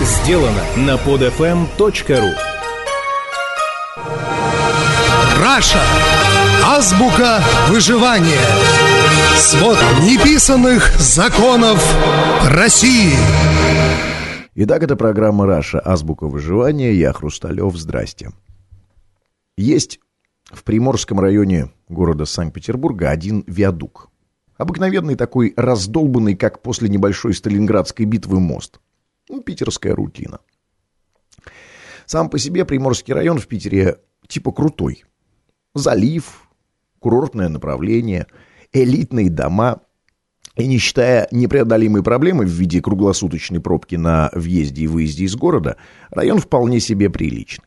сделано на podfm.ru Раша. Азбука выживания. Свод неписанных законов России. Итак, это программа «Раша. Азбука выживания». Я Хрусталев. Здрасте. Есть в Приморском районе города Санкт-Петербурга один виадук. Обыкновенный такой раздолбанный, как после небольшой Сталинградской битвы мост. Ну, питерская рутина. Сам по себе Приморский район в Питере типа крутой. Залив, курортное направление, элитные дома. И не считая непреодолимой проблемы в виде круглосуточной пробки на въезде и выезде из города, район вполне себе приличный.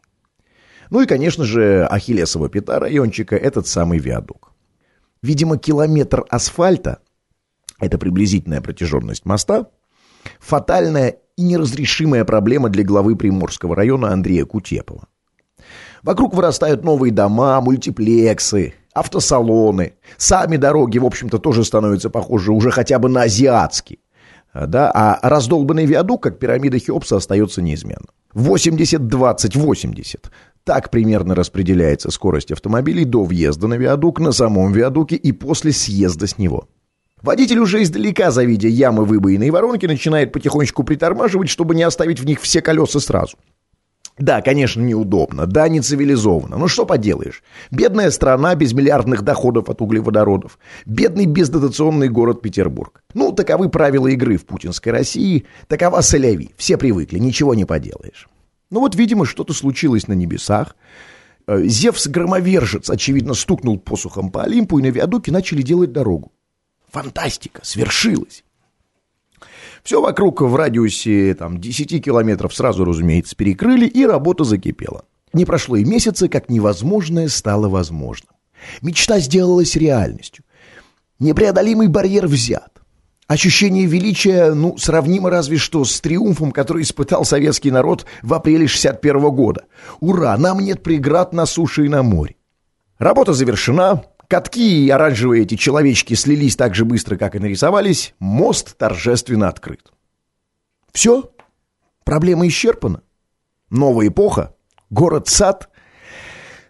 Ну и, конечно же, Ахиллесова пята райончика – этот самый виадук. Видимо, километр асфальта – это приблизительная протяженность моста – фатальная и неразрешимая проблема для главы Приморского района Андрея Кутепова. Вокруг вырастают новые дома, мультиплексы, автосалоны. Сами дороги, в общем-то, тоже становятся похожи уже хотя бы на азиатские. Да? А раздолбанный виадук, как пирамида Хеопса, остается неизменно. 80-20-80. Так примерно распределяется скорость автомобилей до въезда на виадук, на самом виадуке и после съезда с него. Водитель уже издалека, завидя ямы, выбоины и воронки, начинает потихонечку притормаживать, чтобы не оставить в них все колеса сразу. Да, конечно, неудобно, да, не цивилизованно, но что поделаешь. Бедная страна без миллиардных доходов от углеводородов. Бедный бездотационный город Петербург. Ну, таковы правила игры в путинской России, такова соляви, все привыкли, ничего не поделаешь. Ну вот, видимо, что-то случилось на небесах. Э, Зевс-громовержец, очевидно, стукнул посухом по Олимпу, и на виадуке начали делать дорогу. Фантастика, свершилось. Все вокруг в радиусе там, 10 километров сразу, разумеется, перекрыли, и работа закипела. Не прошло и месяца, как невозможное стало возможным. Мечта сделалась реальностью. Непреодолимый барьер взят. Ощущение величия, ну, сравнимо разве что с триумфом, который испытал советский народ в апреле 61 года. Ура, нам нет преград на суше и на море. Работа завершена, катки и оранжевые эти человечки слились так же быстро, как и нарисовались, мост торжественно открыт. Все, проблема исчерпана. Новая эпоха, город-сад.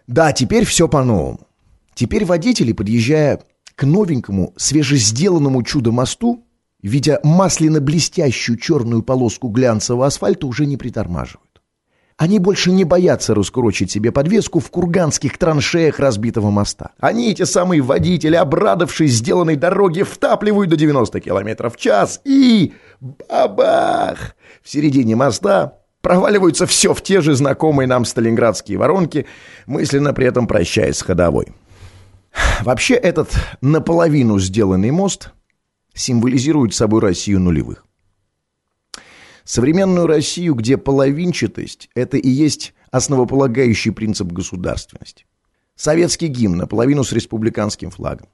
Да, теперь все по-новому. Теперь водители, подъезжая к новенькому, свежесделанному чудо-мосту, видя масляно-блестящую черную полоску глянцевого асфальта, уже не притормаживают. Они больше не боятся раскурочить себе подвеску в курганских траншеях разбитого моста. Они, эти самые водители, обрадовавшись сделанной дороге, втапливают до 90 км в час и... бабах! В середине моста проваливаются все в те же знакомые нам сталинградские воронки, мысленно при этом прощаясь с ходовой. Вообще этот наполовину сделанный мост символизирует собой Россию нулевых. Современную Россию, где половинчатость – это и есть основополагающий принцип государственности. Советский гимн наполовину с республиканским флагом.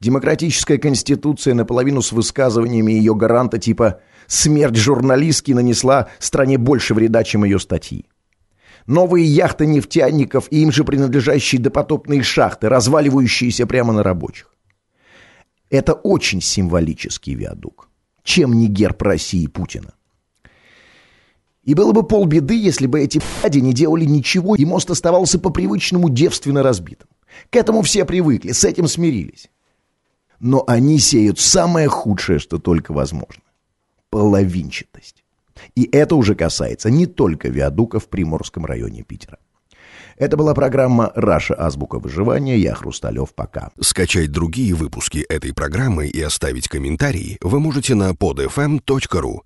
Демократическая конституция наполовину с высказываниями ее гаранта типа «смерть журналистки нанесла стране больше вреда, чем ее статьи». Новые яхты нефтяников и им же принадлежащие допотопные шахты, разваливающиеся прямо на рабочих. Это очень символический виадук. Чем не герб России Путина? И было бы полбеды, если бы эти пади не делали ничего, и мост оставался по-привычному девственно разбитым. К этому все привыкли, с этим смирились. Но они сеют самое худшее, что только возможно. Половинчатость. И это уже касается не только виадука в Приморском районе Питера. Это была программа «Раша. Азбука выживания». Я Хрусталев. Пока. Скачать другие выпуски этой программы и оставить комментарии вы можете на podfm.ru.